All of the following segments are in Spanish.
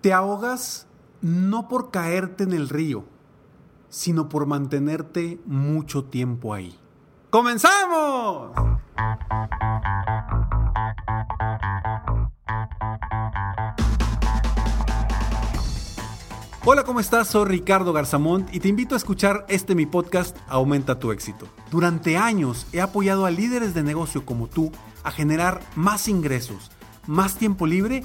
Te ahogas no por caerte en el río, sino por mantenerte mucho tiempo ahí. ¡Comenzamos! Hola, ¿cómo estás? Soy Ricardo Garzamont y te invito a escuchar este mi podcast Aumenta tu éxito. Durante años he apoyado a líderes de negocio como tú a generar más ingresos, más tiempo libre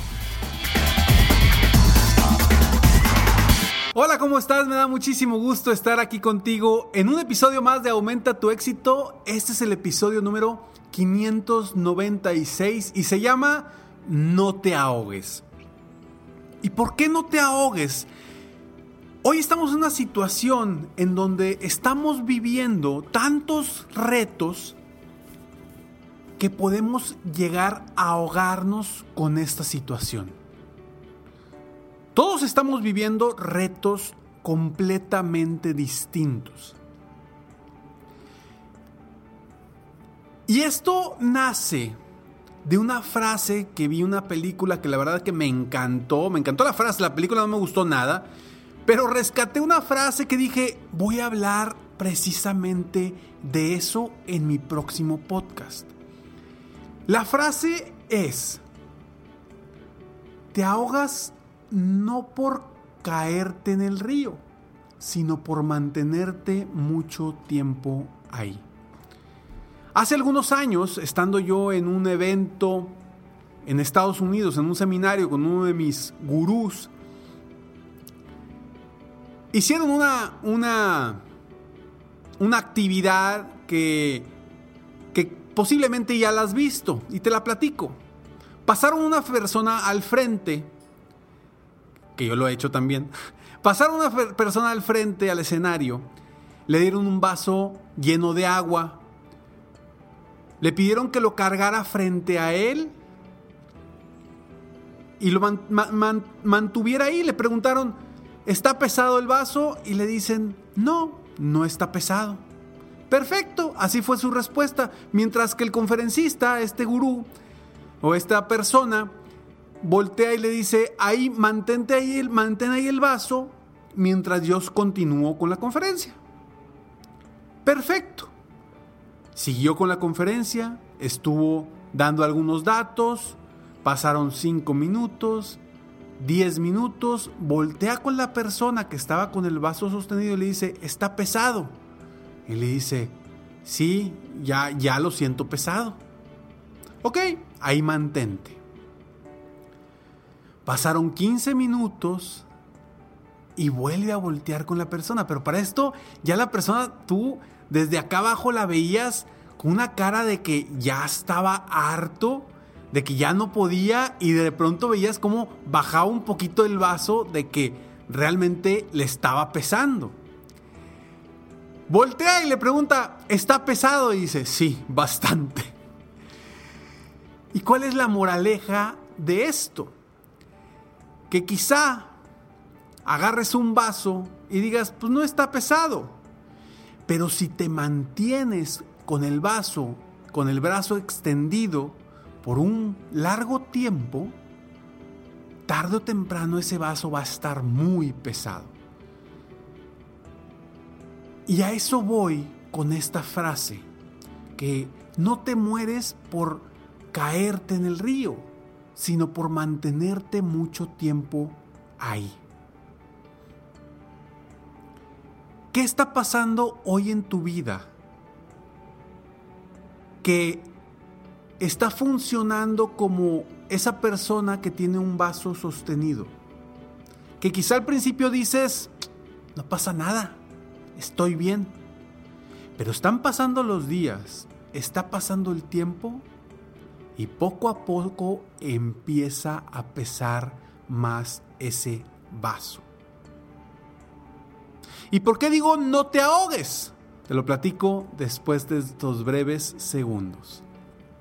Hola, ¿cómo estás? Me da muchísimo gusto estar aquí contigo en un episodio más de Aumenta tu éxito. Este es el episodio número 596 y se llama No te ahogues. ¿Y por qué no te ahogues? Hoy estamos en una situación en donde estamos viviendo tantos retos que podemos llegar a ahogarnos con esta situación. Todos estamos viviendo retos completamente distintos. Y esto nace de una frase que vi una película que la verdad que me encantó. Me encantó la frase, la película no me gustó nada. Pero rescaté una frase que dije, voy a hablar precisamente de eso en mi próximo podcast. La frase es, te ahogas no por caerte en el río, sino por mantenerte mucho tiempo ahí. Hace algunos años, estando yo en un evento en Estados Unidos, en un seminario con uno de mis gurús, hicieron una, una, una actividad que, que posiblemente ya la has visto y te la platico. Pasaron una persona al frente que yo lo he hecho también, pasaron una persona al frente al escenario, le dieron un vaso lleno de agua, le pidieron que lo cargara frente a él y lo mantuviera ahí. Le preguntaron, ¿está pesado el vaso? Y le dicen, no, no está pesado. Perfecto, así fue su respuesta. Mientras que el conferencista, este gurú o esta persona, voltea y le dice, ahí, mantente ahí, mantén ahí el vaso mientras yo continúo con la conferencia. Perfecto. Siguió con la conferencia, estuvo dando algunos datos, pasaron cinco minutos, diez minutos, voltea con la persona que estaba con el vaso sostenido y le dice, está pesado. Y le dice, sí, ya, ya lo siento pesado. Ok, ahí mantente. Pasaron 15 minutos y vuelve a voltear con la persona. Pero para esto ya la persona, tú desde acá abajo la veías con una cara de que ya estaba harto, de que ya no podía y de pronto veías cómo bajaba un poquito el vaso de que realmente le estaba pesando. Voltea y le pregunta, ¿está pesado? Y dice, sí, bastante. ¿Y cuál es la moraleja de esto? Que quizá agarres un vaso y digas, pues no está pesado. Pero si te mantienes con el vaso con el brazo extendido por un largo tiempo, tarde o temprano ese vaso va a estar muy pesado. Y a eso voy con esta frase, que no te mueres por caerte en el río, sino por mantenerte mucho tiempo ahí. ¿Qué está pasando hoy en tu vida? Que está funcionando como esa persona que tiene un vaso sostenido. Que quizá al principio dices, no pasa nada, estoy bien. Pero están pasando los días, está pasando el tiempo y poco a poco empieza a pesar más ese vaso. ¿Y por qué digo no te ahogues? Te lo platico después de estos breves segundos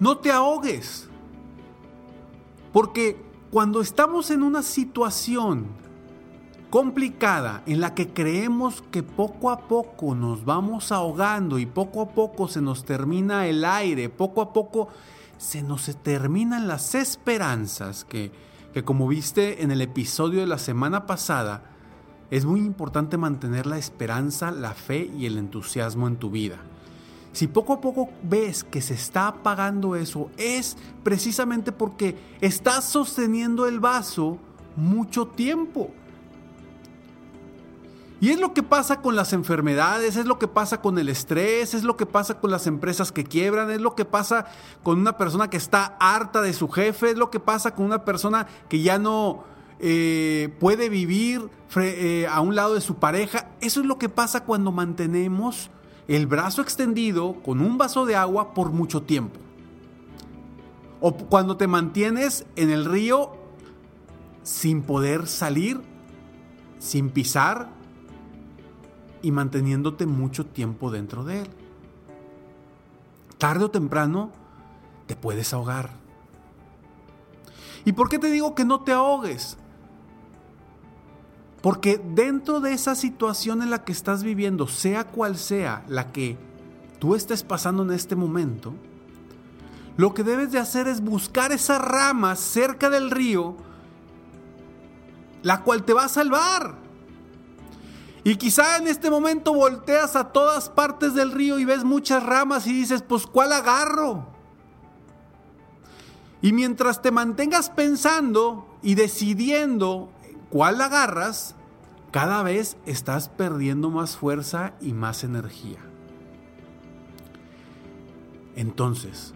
No te ahogues. Porque cuando estamos en una situación complicada en la que creemos que poco a poco nos vamos ahogando y poco a poco se nos termina el aire, poco a poco se nos terminan las esperanzas, que, que como viste en el episodio de la semana pasada, es muy importante mantener la esperanza, la fe y el entusiasmo en tu vida. Si poco a poco ves que se está apagando eso, es precisamente porque estás sosteniendo el vaso mucho tiempo. Y es lo que pasa con las enfermedades, es lo que pasa con el estrés, es lo que pasa con las empresas que quiebran, es lo que pasa con una persona que está harta de su jefe, es lo que pasa con una persona que ya no eh, puede vivir eh, a un lado de su pareja. Eso es lo que pasa cuando mantenemos el brazo extendido con un vaso de agua por mucho tiempo. O cuando te mantienes en el río sin poder salir, sin pisar y manteniéndote mucho tiempo dentro de él. Tarde o temprano te puedes ahogar. ¿Y por qué te digo que no te ahogues? Porque dentro de esa situación en la que estás viviendo, sea cual sea la que tú estés pasando en este momento, lo que debes de hacer es buscar esa rama cerca del río, la cual te va a salvar. Y quizá en este momento volteas a todas partes del río y ves muchas ramas y dices, pues ¿cuál agarro? Y mientras te mantengas pensando y decidiendo cuál agarras, cada vez estás perdiendo más fuerza y más energía. Entonces,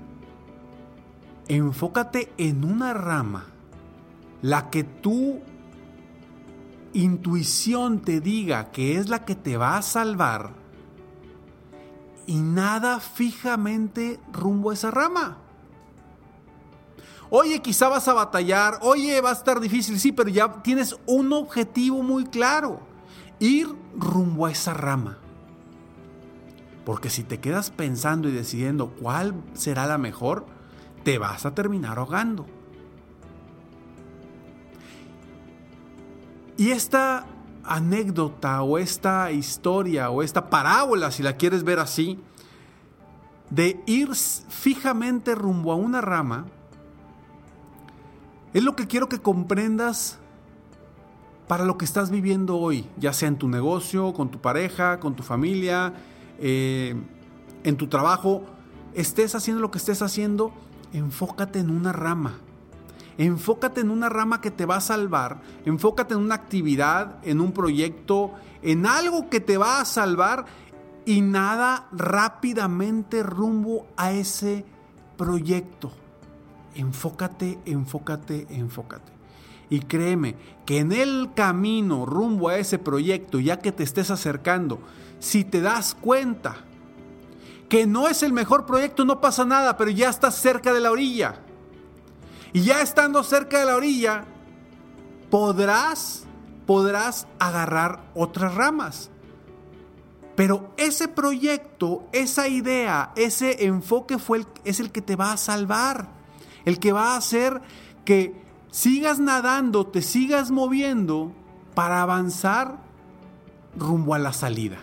enfócate en una rama, la que tu intuición te diga que es la que te va a salvar y nada fijamente rumbo a esa rama. Oye, quizá vas a batallar, oye, va a estar difícil, sí, pero ya tienes un objetivo muy claro, ir rumbo a esa rama. Porque si te quedas pensando y decidiendo cuál será la mejor, te vas a terminar ahogando. Y esta anécdota o esta historia o esta parábola, si la quieres ver así, de ir fijamente rumbo a una rama, es lo que quiero que comprendas para lo que estás viviendo hoy, ya sea en tu negocio, con tu pareja, con tu familia, eh, en tu trabajo, estés haciendo lo que estés haciendo, enfócate en una rama. Enfócate en una rama que te va a salvar. Enfócate en una actividad, en un proyecto, en algo que te va a salvar y nada rápidamente rumbo a ese proyecto. Enfócate, enfócate, enfócate. Y créeme que en el camino rumbo a ese proyecto, ya que te estés acercando, si te das cuenta que no es el mejor proyecto, no pasa nada, pero ya estás cerca de la orilla. Y ya estando cerca de la orilla, podrás, podrás agarrar otras ramas. Pero ese proyecto, esa idea, ese enfoque fue es el que te va a salvar, el que va a hacer que sigas nadando, te sigas moviendo para avanzar rumbo a la salida.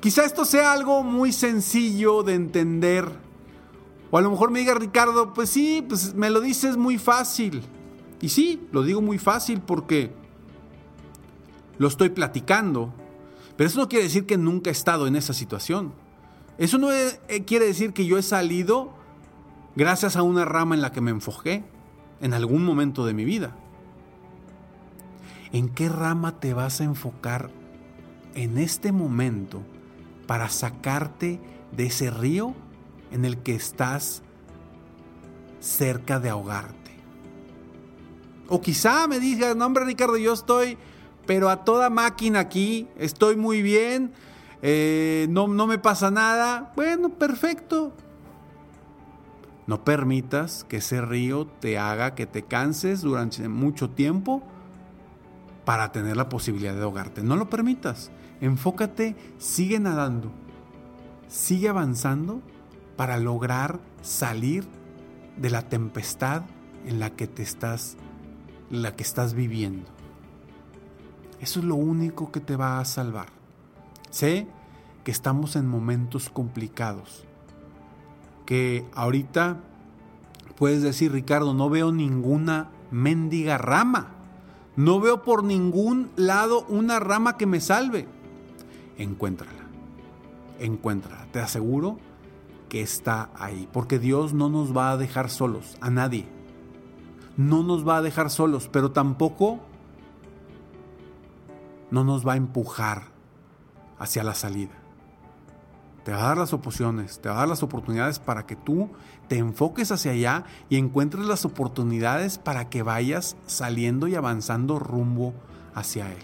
Quizá esto sea algo muy sencillo de entender. O a lo mejor me diga Ricardo, pues sí, pues me lo dices muy fácil. Y sí, lo digo muy fácil porque lo estoy platicando. Pero eso no quiere decir que nunca he estado en esa situación. Eso no eh, quiere decir que yo he salido gracias a una rama en la que me enfoqué en algún momento de mi vida. ¿En qué rama te vas a enfocar en este momento para sacarte de ese río en el que estás cerca de ahogarte. O quizá me digas, no hombre Ricardo, yo estoy, pero a toda máquina aquí, estoy muy bien, eh, no, no me pasa nada. Bueno, perfecto. No permitas que ese río te haga que te canses durante mucho tiempo para tener la posibilidad de ahogarte. No lo permitas. Enfócate, sigue nadando, sigue avanzando para lograr salir de la tempestad en la que te estás la que estás viviendo. Eso es lo único que te va a salvar. Sé que estamos en momentos complicados. Que ahorita puedes decir, Ricardo, no veo ninguna mendiga rama. No veo por ningún lado una rama que me salve encuéntrala. Encuéntrala. Te aseguro que está ahí. Porque Dios no nos va a dejar solos, a nadie. No nos va a dejar solos, pero tampoco no nos va a empujar hacia la salida. Te va a dar las opciones, te va a dar las oportunidades para que tú te enfoques hacia allá y encuentres las oportunidades para que vayas saliendo y avanzando rumbo hacia Él.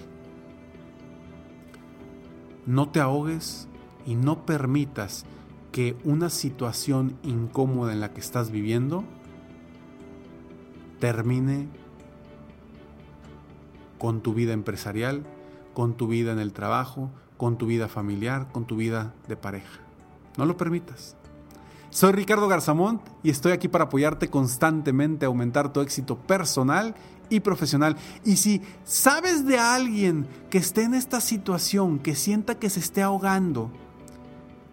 No te ahogues y no permitas que una situación incómoda en la que estás viviendo termine con tu vida empresarial, con tu vida en el trabajo, con tu vida familiar, con tu vida de pareja. No lo permitas. Soy Ricardo Garzamont y estoy aquí para apoyarte constantemente a aumentar tu éxito personal y profesional. Y si sabes de alguien que esté en esta situación, que sienta que se esté ahogando,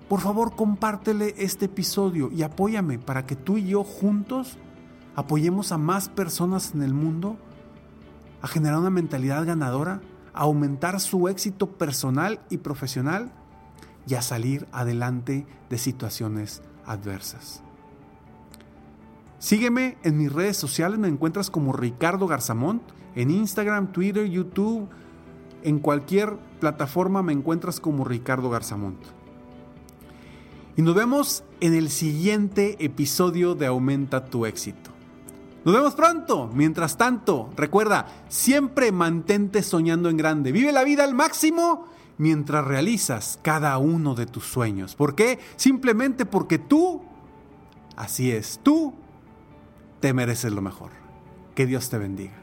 por favor compártele este episodio y apóyame para que tú y yo juntos apoyemos a más personas en el mundo a generar una mentalidad ganadora, aumentar su éxito personal y profesional y a salir adelante de situaciones adversas. Sígueme en mis redes sociales, me encuentras como Ricardo Garzamont En Instagram, Twitter, YouTube, en cualquier plataforma me encuentras como Ricardo Garzamont. Y nos vemos en el siguiente episodio de Aumenta tu éxito. Nos vemos pronto. Mientras tanto, recuerda, siempre mantente soñando en grande. Vive la vida al máximo mientras realizas cada uno de tus sueños. ¿Por qué? Simplemente porque tú, así es, tú te mereces lo mejor. Que Dios te bendiga.